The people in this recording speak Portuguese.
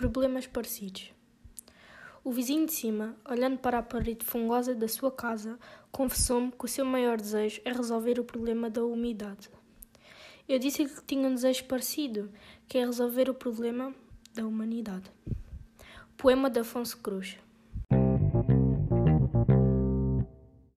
Problemas parecidos. O vizinho de cima, olhando para a parede fungosa da sua casa, confessou-me que o seu maior desejo é resolver o problema da umidade. Eu disse-lhe que tinha um desejo parecido, que é resolver o problema da humanidade. Poema de Afonso Cruz.